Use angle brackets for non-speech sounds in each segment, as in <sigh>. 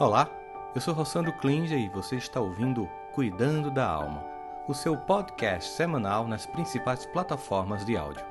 Olá, eu sou Rossandro Klinger e você está ouvindo Cuidando da Alma, o seu podcast semanal nas principais plataformas de áudio.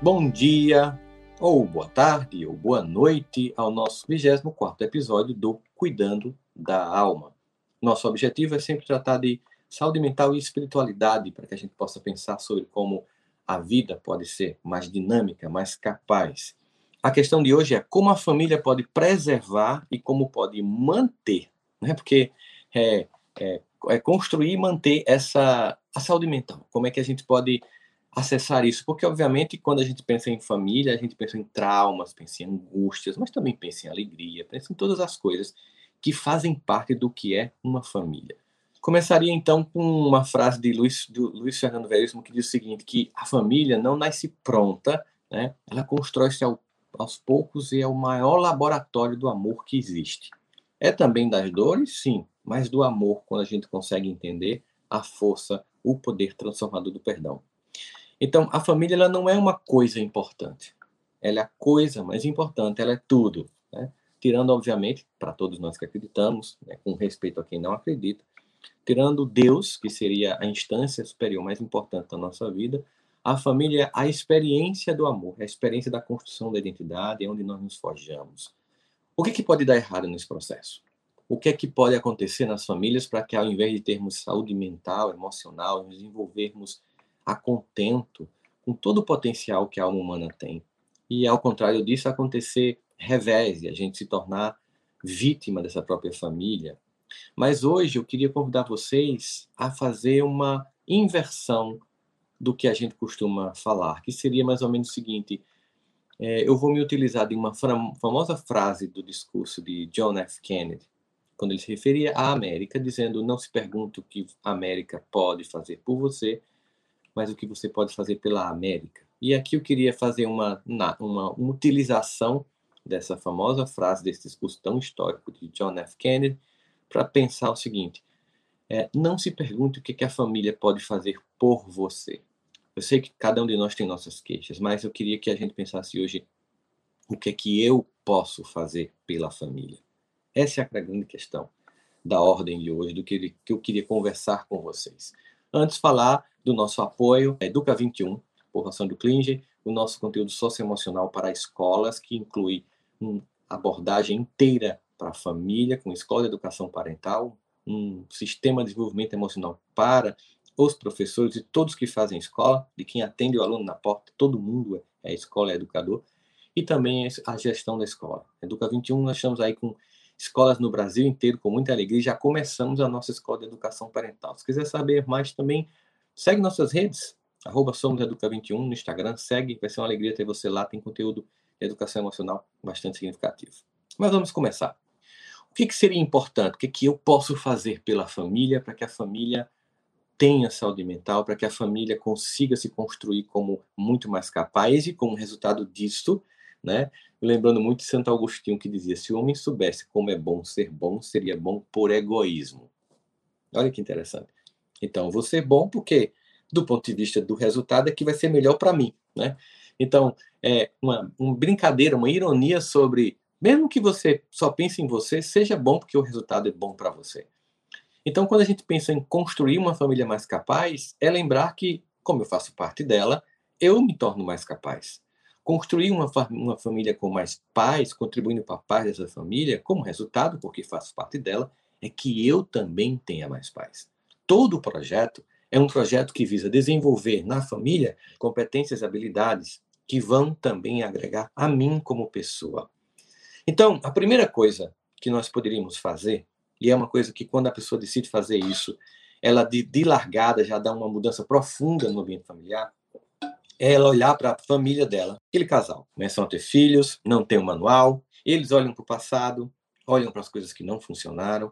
Bom dia, ou boa tarde, ou boa noite ao nosso 24 episódio do Cuidando da Alma. Nosso objetivo é sempre tratar de saúde mental e espiritualidade para que a gente possa pensar sobre como a vida pode ser mais dinâmica, mais capaz. A questão de hoje é como a família pode preservar e como pode manter, né? Porque é, é, é construir e manter essa a saúde mental. Como é que a gente pode acessar isso? Porque obviamente quando a gente pensa em família, a gente pensa em traumas, pensa em angústias, mas também pensa em alegria, pensa em todas as coisas que fazem parte do que é uma família. Começaria então com uma frase de Luiz, Luiz Fernando Veríssimo que diz o seguinte, que a família não nasce pronta, né? ela constrói-se ao, aos poucos e é o maior laboratório do amor que existe. É também das dores, sim, mas do amor, quando a gente consegue entender a força, o poder transformador do perdão. Então, a família ela não é uma coisa importante. Ela é a coisa mais importante, ela é tudo. Né? Tirando, obviamente, para todos nós que acreditamos, né, com respeito a quem não acredita, tirando Deus, que seria a instância superior mais importante da nossa vida, a família é a experiência do amor, a experiência da construção da identidade, é onde nós nos forjamos. O que, que pode dar errado nesse processo? O que é que pode acontecer nas famílias para que, ao invés de termos saúde mental, emocional, nos desenvolvermos a contento com todo o potencial que a alma humana tem? E, ao contrário disso, acontecer revés e a gente se tornar vítima dessa própria família, mas hoje eu queria convidar vocês a fazer uma inversão do que a gente costuma falar, que seria mais ou menos o seguinte: é, eu vou me utilizar de uma famosa frase do discurso de John F. Kennedy, quando ele se referia à América, dizendo: Não se pergunte o que a América pode fazer por você, mas o que você pode fazer pela América. E aqui eu queria fazer uma, uma, utilização dessa famosa frase, desse discurso tão histórico de John F. Kennedy, para pensar o seguinte: é, não se pergunte o que, que a família pode fazer por você. Eu sei que cada um de nós tem nossas queixas, mas eu queria que a gente pensasse hoje o que é que eu posso fazer pela família. Essa é a grande questão da ordem de hoje, do que, que eu queria conversar com vocês. Antes, falar do nosso apoio, a Educa 21, por ação do Klinger, o nosso conteúdo socioemocional para escolas, que inclui uma abordagem inteira para a família, com escola de educação parental, um sistema de desenvolvimento emocional para os professores e todos que fazem escola, de quem atende o aluno na porta, todo mundo é, é escola, é educador, e também a gestão da escola. Educa 21, nós estamos aí com escolas no Brasil inteiro, com muita alegria, já começamos a nossa escola de educação parental. Se quiser saber mais também, segue nossas redes, arroba Somos Educa 21 no Instagram, segue, vai ser uma alegria ter você lá, tem conteúdo de educação emocional bastante significativo. Mas vamos começar. O que, que seria importante? O que, que eu posso fazer pela família para que a família tenha saúde mental, para que a família consiga se construir como muito mais capaz e como resultado disso, né? Lembrando muito de Santo Agostinho que dizia: se o homem soubesse como é bom ser bom, seria bom por egoísmo. Olha que interessante. Então, vou ser bom porque, do ponto de vista do resultado, é que vai ser melhor para mim, né? Então, é uma, uma brincadeira, uma ironia sobre mesmo que você só pense em você, seja bom porque o resultado é bom para você. Então, quando a gente pensa em construir uma família mais capaz, é lembrar que, como eu faço parte dela, eu me torno mais capaz. Construir uma, uma família com mais paz, contribuindo para a paz dessa família, como resultado, porque faço parte dela, é que eu também tenha mais paz. Todo o projeto é um projeto que visa desenvolver na família competências e habilidades que vão também agregar a mim como pessoa. Então, a primeira coisa que nós poderíamos fazer, e é uma coisa que quando a pessoa decide fazer isso, ela de, de largada já dá uma mudança profunda no ambiente familiar, é ela olhar para a família dela, aquele casal, começam a ter filhos, não tem um manual, eles olham para o passado, olham para as coisas que não funcionaram,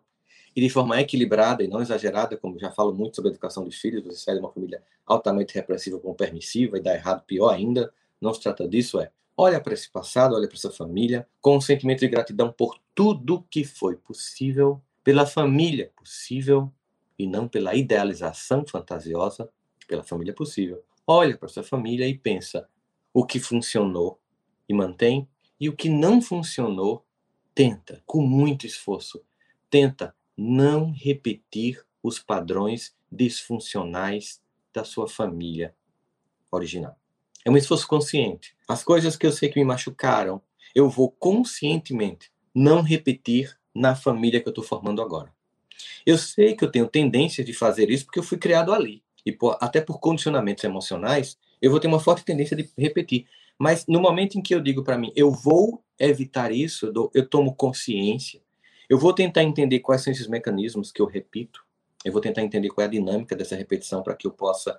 e de forma equilibrada e não exagerada, como já falo muito sobre a educação dos filhos, você sai de uma família altamente repressiva como permissiva e dá errado, pior ainda, não se trata disso, é olha para esse passado, olha para essa família, com um sentimento de gratidão por tudo que foi possível, pela família possível, e não pela idealização fantasiosa pela família possível, olha para sua família e pensa o que funcionou e mantém, e o que não funcionou, tenta, com muito esforço, tenta não repetir os padrões disfuncionais da sua família original. É um esforço consciente. As coisas que eu sei que me machucaram, eu vou conscientemente não repetir na família que eu estou formando agora. Eu sei que eu tenho tendência de fazer isso porque eu fui criado ali. E por, até por condicionamentos emocionais, eu vou ter uma forte tendência de repetir. Mas no momento em que eu digo para mim, eu vou evitar isso, eu, dou, eu tomo consciência, eu vou tentar entender quais são esses mecanismos que eu repito, eu vou tentar entender qual é a dinâmica dessa repetição para que eu possa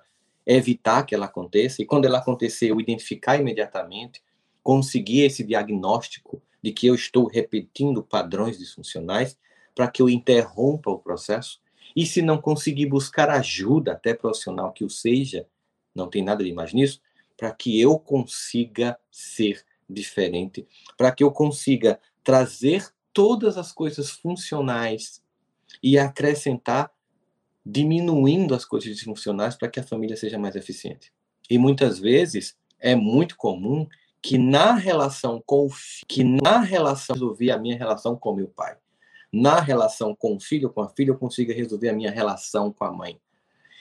evitar que ela aconteça. E quando ela acontecer, eu identificar imediatamente, conseguir esse diagnóstico de que eu estou repetindo padrões disfuncionais para que eu interrompa o processo. E se não conseguir buscar ajuda, até profissional que o seja, não tem nada de mais nisso, para que eu consiga ser diferente, para que eu consiga trazer todas as coisas funcionais e acrescentar diminuindo as coisas disfuncionais para que a família seja mais eficiente. E muitas vezes é muito comum que na relação com o que na relação resolver a minha relação com meu pai, na relação com o filho com a filha eu consiga resolver a minha relação com a mãe.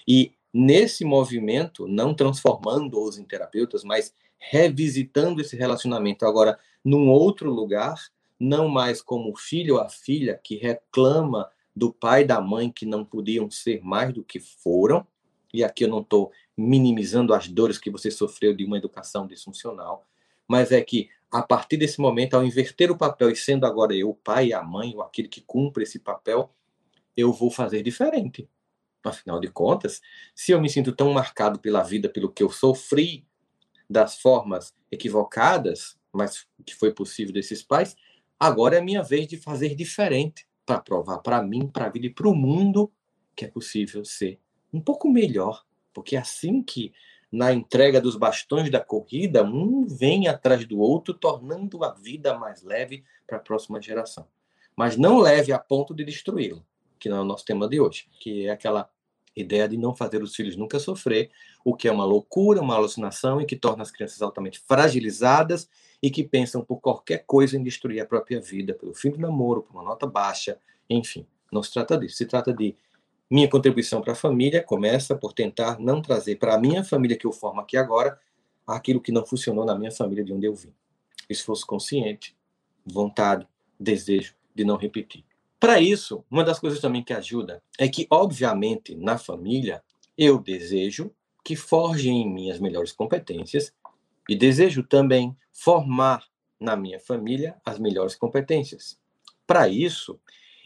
E nesse movimento, não transformando-os em terapeutas, mas revisitando esse relacionamento agora num outro lugar, não mais como filho ou a filha que reclama do pai e da mãe que não podiam ser mais do que foram, e aqui eu não estou minimizando as dores que você sofreu de uma educação disfuncional, mas é que a partir desse momento, ao inverter o papel e sendo agora eu o pai e a mãe, ou aquele que cumpre esse papel, eu vou fazer diferente. Afinal de contas, se eu me sinto tão marcado pela vida, pelo que eu sofri, das formas equivocadas, mas que foi possível desses pais, agora é minha vez de fazer diferente para provar para mim, para a vida e para o mundo que é possível ser um pouco melhor, porque é assim que na entrega dos bastões da corrida, um vem atrás do outro, tornando a vida mais leve para a próxima geração. Mas não leve a ponto de destruí-la, que não é o nosso tema de hoje, que é aquela ideia de não fazer os filhos nunca sofrer, o que é uma loucura, uma alucinação e que torna as crianças altamente fragilizadas e que pensam por qualquer coisa em destruir a própria vida, pelo fim do namoro, por uma nota baixa, enfim. Não se trata disso, se trata de minha contribuição para a família começa por tentar não trazer para a minha família que eu formo aqui agora aquilo que não funcionou na minha família de onde eu vim. Esforço consciente, vontade, desejo de não repetir. Para isso, uma das coisas também que ajuda é que, obviamente, na família, eu desejo que forjem em mim as melhores competências e desejo também formar na minha família as melhores competências. Para isso,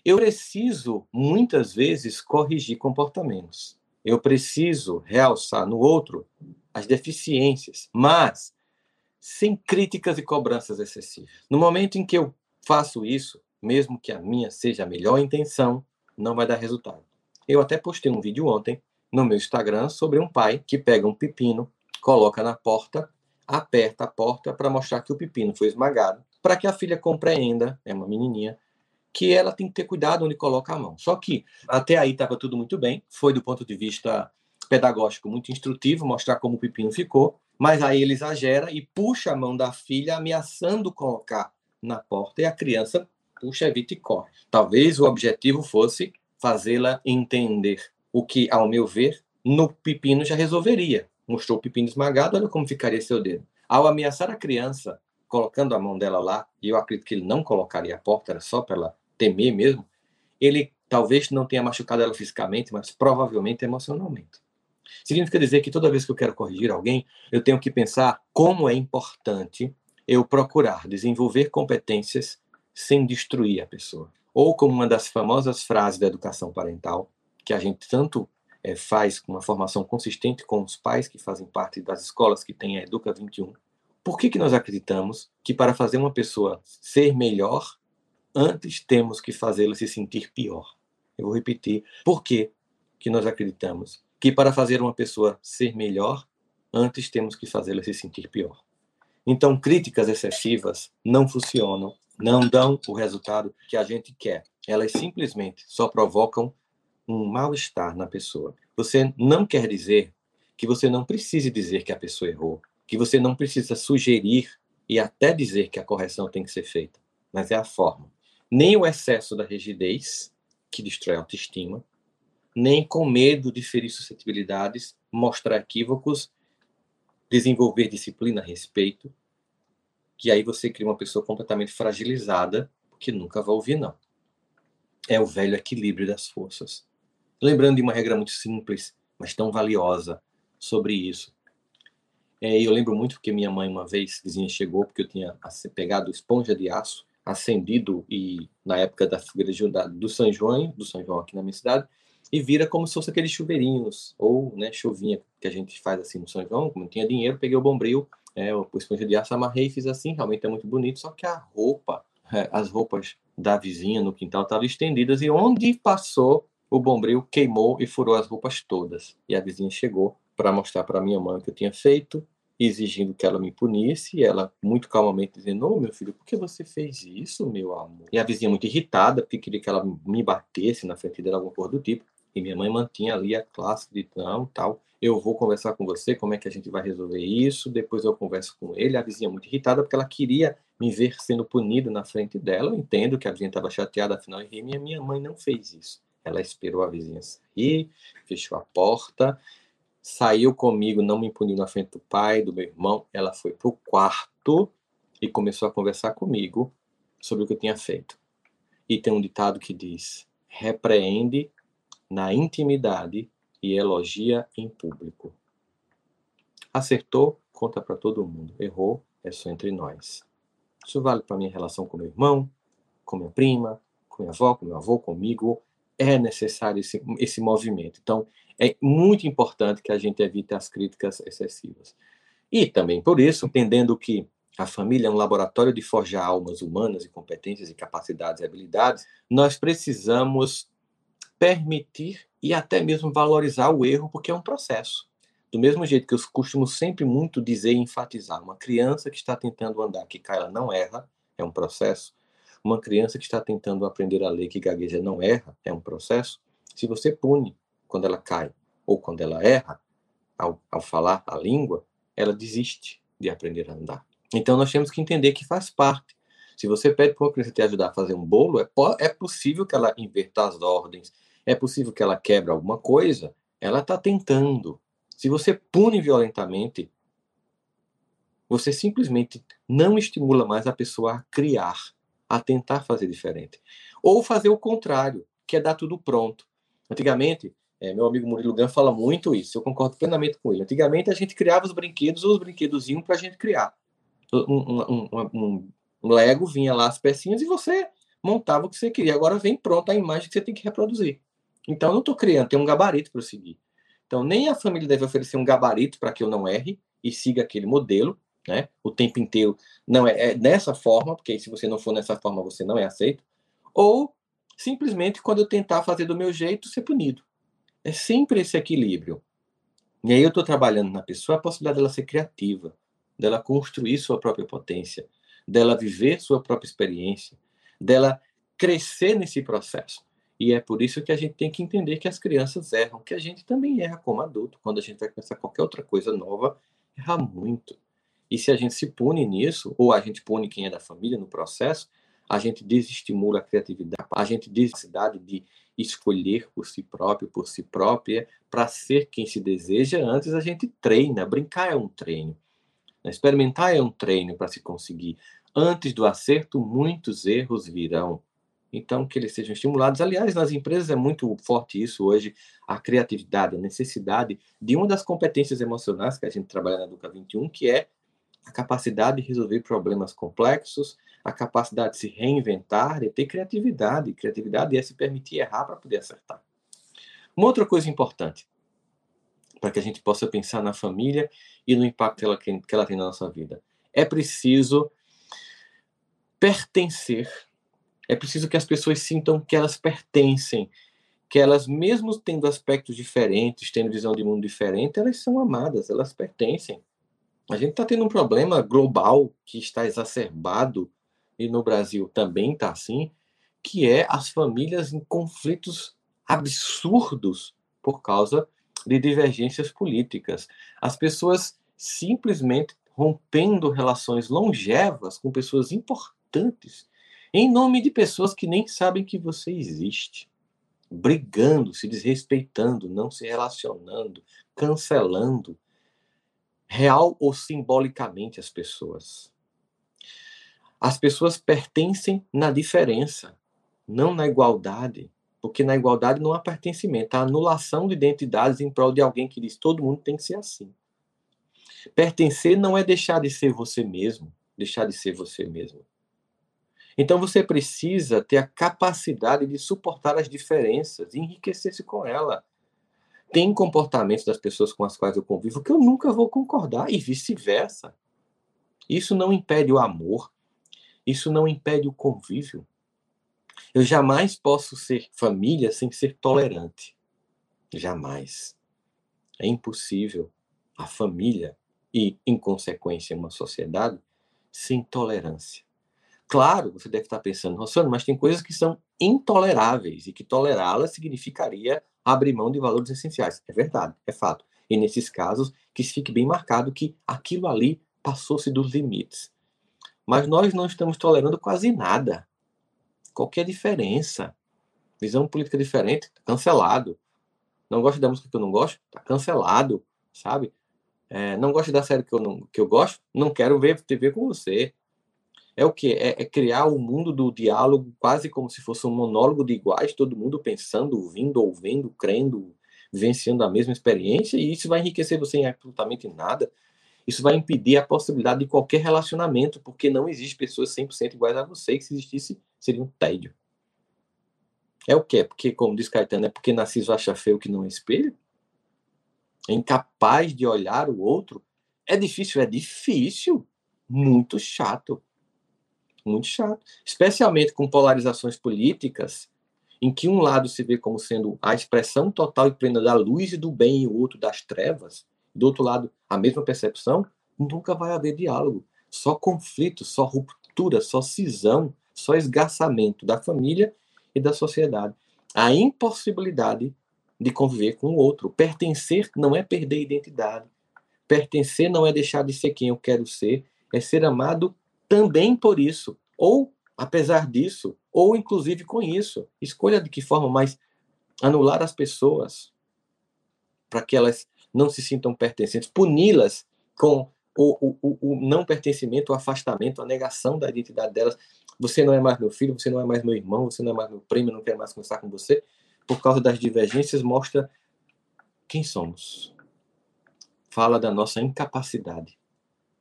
eu preciso, muitas vezes, corrigir comportamentos. Eu preciso realçar no outro as deficiências, mas sem críticas e cobranças excessivas. No momento em que eu faço isso, mesmo que a minha seja a melhor intenção, não vai dar resultado. Eu até postei um vídeo ontem no meu Instagram sobre um pai que pega um pepino, coloca na porta, aperta a porta para mostrar que o pepino foi esmagado, para que a filha compreenda, é uma menininha, que ela tem que ter cuidado onde coloca a mão. Só que até aí estava tudo muito bem, foi do ponto de vista pedagógico muito instrutivo, mostrar como o pepino ficou, mas aí ele exagera e puxa a mão da filha, ameaçando colocar na porta, e a criança puxa, evita e corre. Talvez o objetivo fosse fazê-la entender o que, ao meu ver, no pepino já resolveria. Mostrou o pepino esmagado, olha como ficaria seu dedo. Ao ameaçar a criança, colocando a mão dela lá, e eu acredito que ele não colocaria a porta, era só para ela temer mesmo, ele talvez não tenha machucado ela fisicamente, mas provavelmente emocionalmente. Significa dizer que toda vez que eu quero corrigir alguém, eu tenho que pensar como é importante eu procurar desenvolver competências sem destruir a pessoa. Ou como uma das famosas frases da educação parental, que a gente tanto é, faz com uma formação consistente com os pais que fazem parte das escolas que têm a Educa 21. Por que, que nós acreditamos que para fazer uma pessoa ser melhor, antes temos que fazê-la se sentir pior. Eu vou repetir. Por que, que nós acreditamos que para fazer uma pessoa ser melhor, antes temos que fazê-la se sentir pior? Então, críticas excessivas não funcionam, não dão o resultado que a gente quer. Elas simplesmente só provocam um mal-estar na pessoa. Você não quer dizer que você não precise dizer que a pessoa errou, que você não precisa sugerir e até dizer que a correção tem que ser feita, mas é a forma. Nem o excesso da rigidez, que destrói a autoestima, nem com medo de ferir suscetibilidades, mostrar equívocos, desenvolver disciplina a respeito, que aí você cria uma pessoa completamente fragilizada, que nunca vai ouvir não. É o velho equilíbrio das forças. Lembrando de uma regra muito simples, mas tão valiosa sobre isso. É, eu lembro muito que minha mãe uma vez, vizinha chegou porque eu tinha pegado esponja de aço, acendido e na época da fogueira do São João, do São João aqui na minha cidade, e vira como se fosse aqueles chuveirinhos, ou né, chuvinha que a gente faz assim no São João, como não tinha dinheiro, peguei o bombril, é, o esponja de aço, amarrei e fiz assim, realmente é muito bonito, só que a roupa, é, as roupas da vizinha no quintal estavam estendidas, e onde passou, o bombril queimou e furou as roupas todas. E a vizinha chegou para mostrar para minha mãe o que eu tinha feito, exigindo que ela me punisse, e ela muito calmamente dizendo: Ô oh, meu filho, por que você fez isso, meu amor? E a vizinha muito irritada, porque queria que ela me batesse na frente dela, alguma coisa do tipo. E minha mãe mantinha ali a classe de não, tal. Eu vou conversar com você, como é que a gente vai resolver isso? Depois eu converso com ele. A vizinha muito irritada porque ela queria me ver sendo punido na frente dela. Eu entendo que a vizinha estava chateada, afinal, e minha, minha mãe não fez isso. Ela esperou a vizinha sair, fechou a porta, saiu comigo, não me puniu na frente do pai, do meu irmão. Ela foi para o quarto e começou a conversar comigo sobre o que eu tinha feito. E tem um ditado que diz: repreende na intimidade e elogia em público. Acertou, conta para todo mundo. Errou, é só entre nós. Isso vale para minha relação com meu irmão, com minha prima, com minha avó, com meu avô, comigo. É necessário esse, esse movimento. Então, é muito importante que a gente evite as críticas excessivas. E também por isso, entendendo que a família é um laboratório de forjar almas humanas e competências e capacidades e habilidades, nós precisamos permitir e até mesmo valorizar o erro, porque é um processo. Do mesmo jeito que eu costumo sempre muito dizer e enfatizar, uma criança que está tentando andar, que cai, ela não erra, é um processo. Uma criança que está tentando aprender a ler, que gagueja, não erra, é um processo. Se você pune quando ela cai ou quando ela erra, ao, ao falar a língua, ela desiste de aprender a andar. Então nós temos que entender que faz parte. Se você pede para uma criança te ajudar a fazer um bolo, é, é possível que ela inverta as ordens, é possível que ela quebre alguma coisa, ela está tentando. Se você pune violentamente, você simplesmente não estimula mais a pessoa a criar, a tentar fazer diferente. Ou fazer o contrário, que é dar tudo pronto. Antigamente, é, meu amigo Murilo Gan fala muito isso, eu concordo plenamente com ele. Antigamente a gente criava os brinquedos ou os brinquedos iam para a gente criar. Um, um, um, um, Lego vinha lá as pecinhas e você montava o que você queria. Agora vem pronta a imagem que você tem que reproduzir. Então, eu não estou criando, tem um gabarito para seguir. Então, nem a família deve oferecer um gabarito para que eu não erre e siga aquele modelo, né? O tempo inteiro. Não é, é dessa forma, porque se você não for nessa forma, você não é aceito. Ou, simplesmente, quando eu tentar fazer do meu jeito, ser punido. É sempre esse equilíbrio. E aí eu estou trabalhando na pessoa a possibilidade dela ser criativa, dela construir sua própria potência, dela viver sua própria experiência, dela crescer nesse processo. E é por isso que a gente tem que entender que as crianças erram, que a gente também erra como adulto. Quando a gente vai começar qualquer outra coisa nova, erra muito. E se a gente se pune nisso, ou a gente pune quem é da família no processo, a gente desestimula a criatividade, a gente desestimula de escolher por si próprio, por si própria, para ser quem se deseja. Antes a gente treina, brincar é um treino, experimentar é um treino para se conseguir. Antes do acerto, muitos erros virão então que eles sejam estimulados. Aliás, nas empresas é muito forte isso hoje, a criatividade, a necessidade de uma das competências emocionais que a gente trabalha na Educa 21, que é a capacidade de resolver problemas complexos, a capacidade de se reinventar, de ter criatividade. Criatividade é se permitir errar para poder acertar. Uma outra coisa importante, para que a gente possa pensar na família e no impacto que ela, que ela tem na nossa vida, é preciso pertencer é preciso que as pessoas sintam que elas pertencem, que elas, mesmo tendo aspectos diferentes, tendo visão de mundo diferente, elas são amadas, elas pertencem. A gente está tendo um problema global que está exacerbado, e no Brasil também está assim, que é as famílias em conflitos absurdos por causa de divergências políticas. As pessoas simplesmente rompendo relações longevas com pessoas importantes, em nome de pessoas que nem sabem que você existe, brigando, se desrespeitando, não se relacionando, cancelando, real ou simbolicamente as pessoas. As pessoas pertencem na diferença, não na igualdade, porque na igualdade não há pertencimento, há anulação de identidades em prol de alguém que diz todo mundo tem que ser assim. Pertencer não é deixar de ser você mesmo, deixar de ser você mesmo. Então você precisa ter a capacidade de suportar as diferenças, enriquecer-se com ela. Tem comportamentos das pessoas com as quais eu convivo que eu nunca vou concordar e vice-versa. Isso não impede o amor, isso não impede o convívio. Eu jamais posso ser família sem ser tolerante. Jamais. É impossível a família e, em consequência, uma sociedade sem tolerância. Claro, você deve estar pensando, Rossano, mas tem coisas que são intoleráveis e que tolerá-las significaria abrir mão de valores essenciais. É verdade, é fato. E nesses casos, que fique bem marcado que aquilo ali passou-se dos limites. Mas nós não estamos tolerando quase nada. Qualquer diferença. Visão política diferente, tá cancelado. Não gosto da música que eu não gosto, tá cancelado, sabe? É, não gosto da série que eu, não, que eu gosto, não quero ver TV com você. É o que? É, é, criar o um mundo do diálogo quase como se fosse um monólogo de iguais, todo mundo pensando, ouvindo, ouvindo, crendo, vivenciando a mesma experiência, e isso vai enriquecer você em absolutamente nada. Isso vai impedir a possibilidade de qualquer relacionamento, porque não existe pessoas 100% iguais a você, que se existisse, seria um tédio. É o que? Porque, como diz Caetano, é porque Narciso acha feio que não é espelho? é incapaz de olhar o outro, é difícil, é difícil, muito chato. Muito chato. Especialmente com polarizações políticas, em que um lado se vê como sendo a expressão total e plena da luz e do bem e o outro das trevas, do outro lado a mesma percepção, nunca vai haver diálogo. Só conflito, só ruptura, só cisão, só esgarçamento da família e da sociedade. A impossibilidade de conviver com o outro. Pertencer não é perder identidade. Pertencer não é deixar de ser quem eu quero ser, é ser amado também por isso, ou apesar disso, ou inclusive com isso. Escolha de que forma, mas anular as pessoas para que elas não se sintam pertencentes, puni-las com o, o, o, não pertencimento, o afastamento, a negação da identidade delas. Você não é mais meu filho, você não é mais meu irmão, você não é mais meu primo, eu não quero mais conversar com você por causa das divergências, mostra quem somos. Fala da nossa incapacidade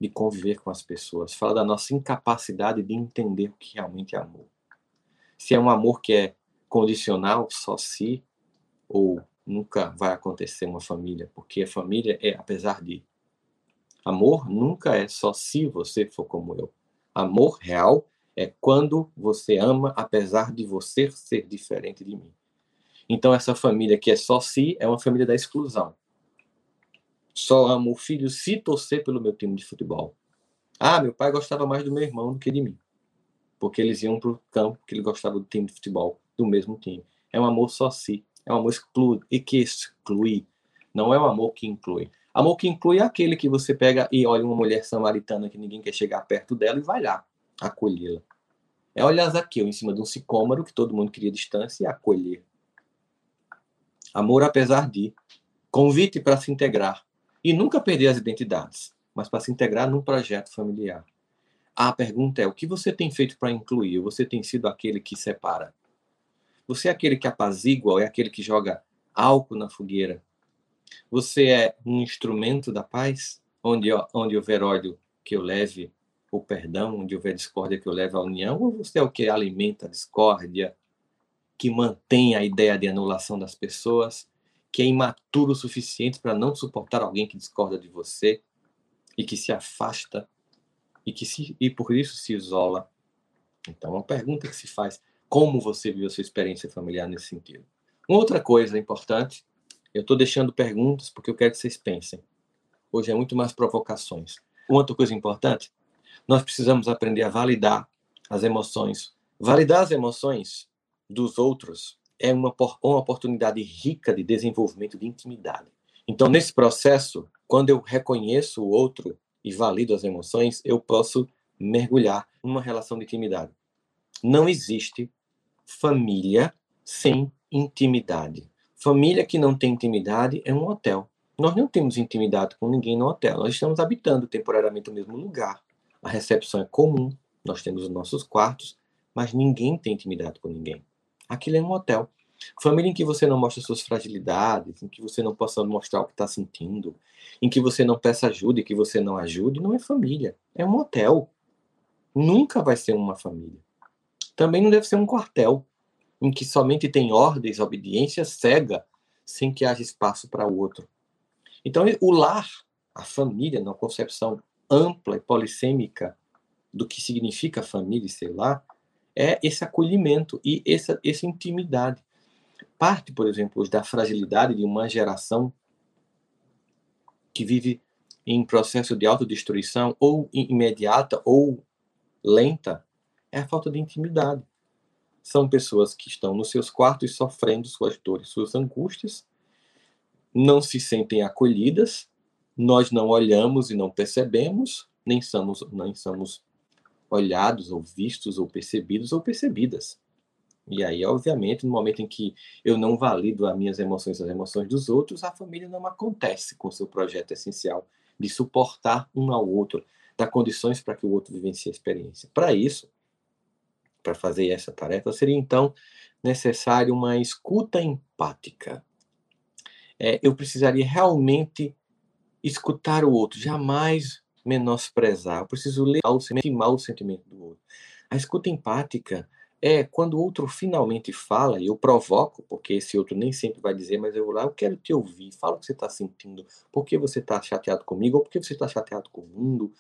de conviver com as pessoas, fala da nossa incapacidade de entender o que realmente é amor. Se é um amor que é condicional, só se, ou nunca vai acontecer uma família, porque a família é apesar de. Amor nunca é só se você for como eu. Amor real é quando você ama apesar de você ser diferente de mim. Então, essa família que é só si é uma família da exclusão. Só amo o filho se torcer pelo meu time de futebol. Ah, meu pai gostava mais do meu irmão do que de mim. Porque eles iam para o campo porque ele gostava do time de futebol, do mesmo time. É um amor só si. É um amor e que exclui. Não é um amor que inclui. Amor que inclui é aquele que você pega e olha uma mulher samaritana que ninguém quer chegar perto dela e vai lá acolhê-la. É olhar Zaqueu em cima de um sicômoro que todo mundo queria distância e acolher. Amor apesar de. Convite para se integrar. E nunca perder as identidades, mas para se integrar num projeto familiar. A pergunta é: o que você tem feito para incluir? Você tem sido aquele que separa? Você é aquele que apazigua ou é aquele que joga álcool na fogueira? Você é um instrumento da paz? Onde, onde houver ódio, que eu leve o perdão, onde houver discórdia, que eu leve a união? Ou você é o que alimenta a discórdia, que mantém a ideia de anulação das pessoas, que é imaturo o suficiente para não suportar alguém que discorda de você e que se afasta e que se, e por isso se isola. Então, uma pergunta que se faz: como você viu a sua experiência familiar nesse sentido? Uma outra coisa importante, eu estou deixando perguntas porque eu quero que vocês pensem. Hoje é muito mais provocações. Uma outra coisa importante, nós precisamos aprender a validar as emoções. Validar as emoções dos outros é uma, uma oportunidade rica de desenvolvimento de intimidade. Então, nesse processo, quando eu reconheço o outro e valido as emoções, eu posso mergulhar numa relação de intimidade. Não existe família sem intimidade. Família que não tem intimidade é um hotel. Nós não temos intimidade com ninguém no hotel. Nós estamos habitando temporariamente o mesmo lugar. A recepção é comum, nós temos os nossos quartos, mas ninguém tem intimidade com ninguém. Aquilo é um hotel. Família em que você não mostra suas fragilidades, em que você não possa mostrar o que está sentindo, em que você não peça ajuda e que você não ajude, não é família. É um hotel. Nunca vai ser uma família. Também não deve ser um quartel, em que somente tem ordens, obediência cega, sem que haja espaço para o outro. Então, o lar, a família, na concepção ampla e polissêmica do que significa família e ser lar, é esse acolhimento e essa, essa intimidade. Parte, por exemplo, da fragilidade de uma geração que vive em processo de autodestruição, ou imediata ou lenta, é a falta de intimidade. São pessoas que estão nos seus quartos sofrendo suas dores, suas angústias, não se sentem acolhidas, nós não olhamos e não percebemos, nem somos, nem somos olhados ou vistos ou percebidos ou percebidas. E aí, obviamente, no momento em que eu não valido as minhas emoções, as emoções dos outros, a família não acontece com seu projeto essencial de suportar um ao outro, dar condições para que o outro vivencie a experiência. Para isso, para fazer essa tarefa, seria então necessário uma escuta empática. É, eu precisaria realmente escutar o outro, jamais menosprezar. Eu preciso ler o sentimento, o sentimento do outro. A escuta empática é quando o outro finalmente fala, e eu provoco, porque esse outro nem sempre vai dizer, mas eu vou lá, eu quero te ouvir, fala o que você está sentindo, por que você está chateado comigo, ou por que você está chateado com o mundo,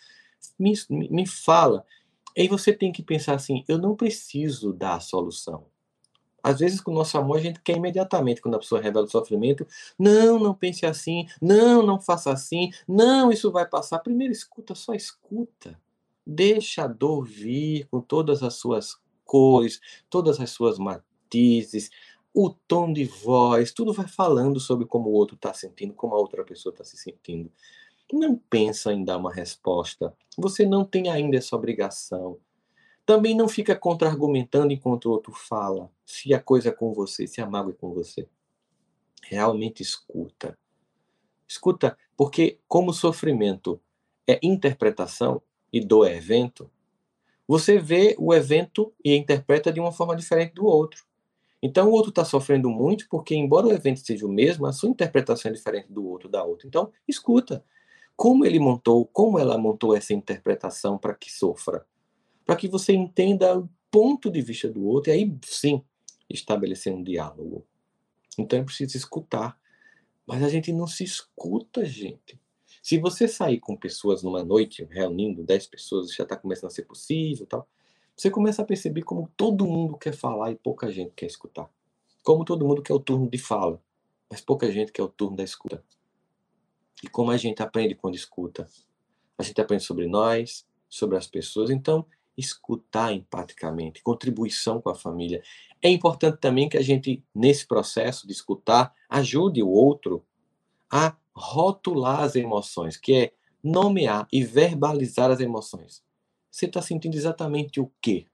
me, me fala. E aí você tem que pensar assim, eu não preciso dar a solução. Às vezes, com o nosso amor, a gente quer imediatamente, quando a pessoa revela o sofrimento, não, não pense assim, não, não faça assim, não, isso vai passar. Primeiro escuta, só escuta. Deixa a dor vir com todas as suas cores, todas as suas matizes, o tom de voz, tudo vai falando sobre como o outro está sentindo, como a outra pessoa está se sentindo. Não pensa em dar uma resposta. Você não tem ainda essa obrigação. Também não fica contra-argumentando enquanto o outro fala, se a coisa é com você, se a mágoa é com você. Realmente escuta. Escuta, porque como sofrimento é interpretação e do é evento, você vê o evento e interpreta de uma forma diferente do outro. Então o outro está sofrendo muito porque, embora o evento seja o mesmo, a sua interpretação é diferente do outro, da outra. Então, escuta. Como ele montou, como ela montou essa interpretação para que sofra? Para que você entenda o ponto de vista do outro e aí sim estabelecer um diálogo. Então é preciso escutar. Mas a gente não se escuta, gente. Se você sair com pessoas numa noite, reunindo 10 pessoas, já está começando a ser possível tal, você começa a perceber como todo mundo quer falar e pouca gente quer escutar. Como todo mundo quer o turno de fala, mas pouca gente quer o turno da escuta. E como a gente aprende quando escuta? A gente aprende sobre nós, sobre as pessoas. Então, escutar empaticamente, contribuição com a família. É importante também que a gente, nesse processo de escutar, ajude o outro a rotular as emoções, que é nomear e verbalizar as emoções. Você está sentindo exatamente o quê?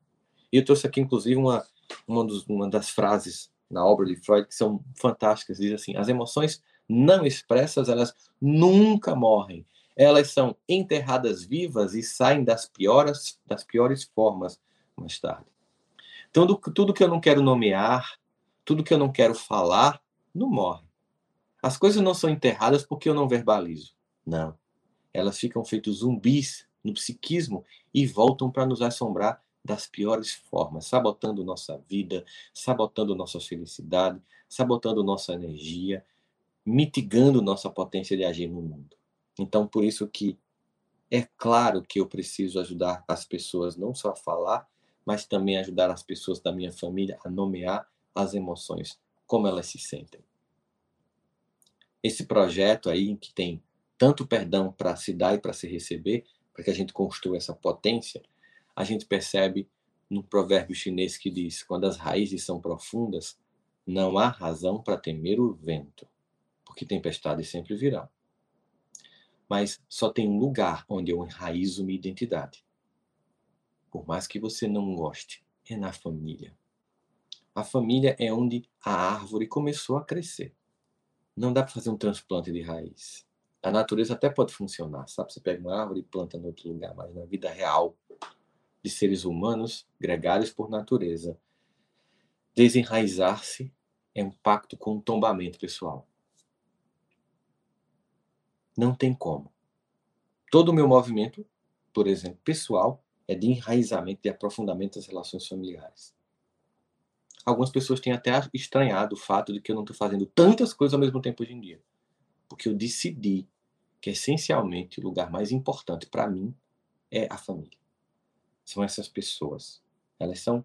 Eu trouxe aqui, inclusive, uma, uma, dos, uma das frases na obra de Freud que são fantásticas. Diz assim: as emoções não expressas, elas nunca morrem. Elas são enterradas vivas e saem das piores, das piores formas mais tarde. Então, tudo que eu não quero nomear, tudo que eu não quero falar, não morre. As coisas não são enterradas porque eu não verbalizo. Não. Elas ficam feitas zumbis no psiquismo e voltam para nos assombrar das piores formas, sabotando nossa vida, sabotando nossa felicidade, sabotando nossa energia, mitigando nossa potência de agir no mundo. Então, por isso que é claro que eu preciso ajudar as pessoas não só a falar, mas também ajudar as pessoas da minha família a nomear as emoções, como elas se sentem esse projeto aí que tem tanto perdão para se dar e para se receber, para que a gente construa essa potência, a gente percebe no provérbio chinês que diz: quando as raízes são profundas, não há razão para temer o vento, porque tempestades sempre virão. Mas só tem um lugar onde eu enraizo minha identidade. Por mais que você não goste, é na família. A família é onde a árvore começou a crescer. Não dá para fazer um transplante de raiz. A natureza até pode funcionar, sabe? Você pega uma árvore e planta em outro lugar, mas na vida real de seres humanos, gregários por natureza, desenraizar-se é um pacto com um tombamento pessoal. Não tem como. Todo o meu movimento, por exemplo, pessoal, é de enraizamento, de aprofundamento das relações familiares. Algumas pessoas têm até estranhado o fato de que eu não estou fazendo tantas coisas ao mesmo tempo hoje em dia. Porque eu decidi que, essencialmente, o lugar mais importante para mim é a família. São essas pessoas. Elas são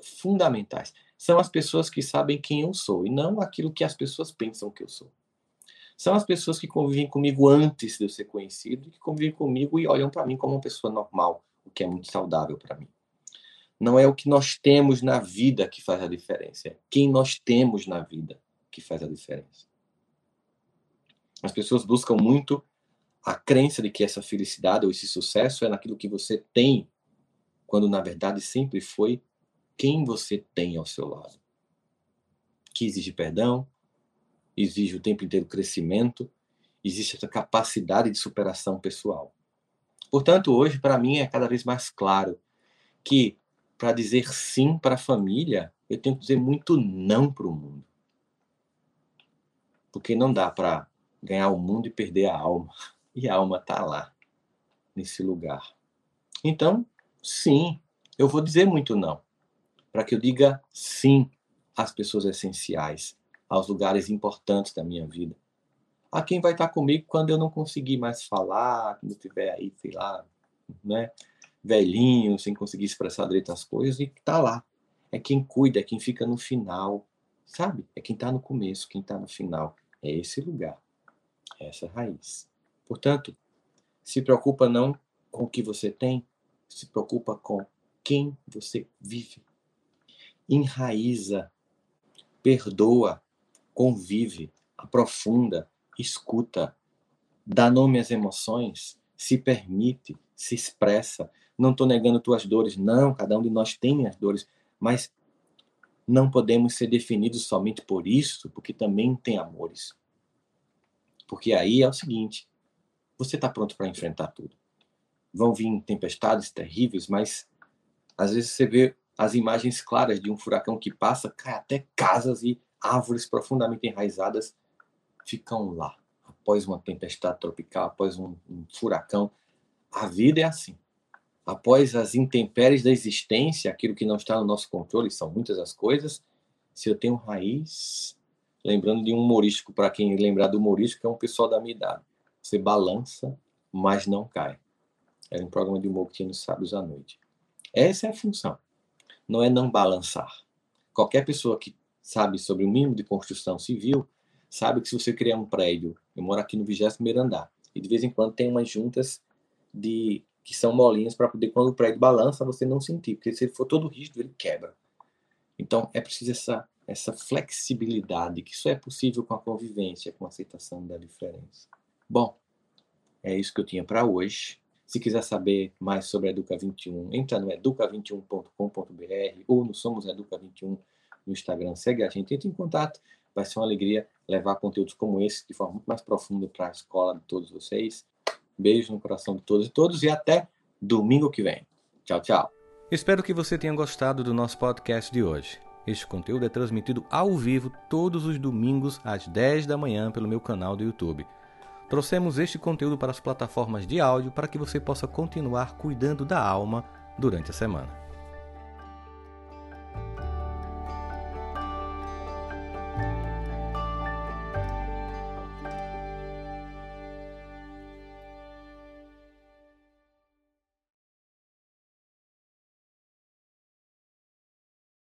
fundamentais. São as pessoas que sabem quem eu sou e não aquilo que as pessoas pensam que eu sou. São as pessoas que convivem comigo antes de eu ser conhecido, que convivem comigo e olham para mim como uma pessoa normal, o que é muito saudável para mim. Não é o que nós temos na vida que faz a diferença, é quem nós temos na vida que faz a diferença. As pessoas buscam muito a crença de que essa felicidade ou esse sucesso é naquilo que você tem, quando na verdade sempre foi quem você tem ao seu lado. Que exige perdão, exige o tempo inteiro crescimento, existe essa capacidade de superação pessoal. Portanto, hoje, para mim, é cada vez mais claro que, para dizer sim para a família, eu tenho que dizer muito não para o mundo. Porque não dá para ganhar o mundo e perder a alma. <laughs> E a alma está lá, nesse lugar. Então, sim, eu vou dizer muito não. Para que eu diga sim às pessoas essenciais, aos lugares importantes da minha vida. A quem vai estar comigo quando eu não conseguir mais falar, quando eu estiver aí, sei lá, né, velhinho, sem conseguir expressar direito as coisas, e está lá. É quem cuida, é quem fica no final, sabe? É quem está no começo, quem está no final. É esse lugar, é essa raiz. Portanto, se preocupa não com o que você tem, se preocupa com quem você vive. Enraiza, perdoa, convive, aprofunda, escuta, dá nome às emoções, se permite, se expressa. Não estou negando tuas dores, não, cada um de nós tem as dores, mas não podemos ser definidos somente por isso, porque também tem amores. Porque aí é o seguinte: você está pronto para enfrentar tudo. Vão vir tempestades terríveis, mas às vezes você vê as imagens claras de um furacão que passa, cai até casas e árvores profundamente enraizadas ficam lá. Após uma tempestade tropical, após um, um furacão, a vida é assim. Após as intempéries da existência, aquilo que não está no nosso controle, são muitas as coisas, se eu tenho raiz, lembrando de um humorístico, para quem lembrar do humorístico, é um pessoal da minha idade. Você balança, mas não cai. Era um programa de humor que tinha nos sábados à noite. Essa é a função. Não é não balançar. Qualquer pessoa que sabe sobre o mínimo de construção civil, sabe que se você criar um prédio, eu moro aqui no 21 andar, e de vez em quando tem umas juntas de que são molinhas para poder quando o prédio balança você não sentir, porque se ele for todo rígido ele quebra. Então é preciso essa essa flexibilidade, que só é possível com a convivência, com a aceitação da diferença. Bom, é isso que eu tinha para hoje. Se quiser saber mais sobre a Educa 21, entra no educa21.com.br ou no Somos Educa 21 no Instagram, segue a gente, entre em contato. Vai ser uma alegria levar conteúdos como esse de forma muito mais profunda para a escola de todos vocês. Beijo no coração de todos e todos e até domingo que vem. Tchau, tchau. Espero que você tenha gostado do nosso podcast de hoje. Este conteúdo é transmitido ao vivo todos os domingos às 10 da manhã pelo meu canal do YouTube. Trouxemos este conteúdo para as plataformas de áudio para que você possa continuar cuidando da alma durante a semana.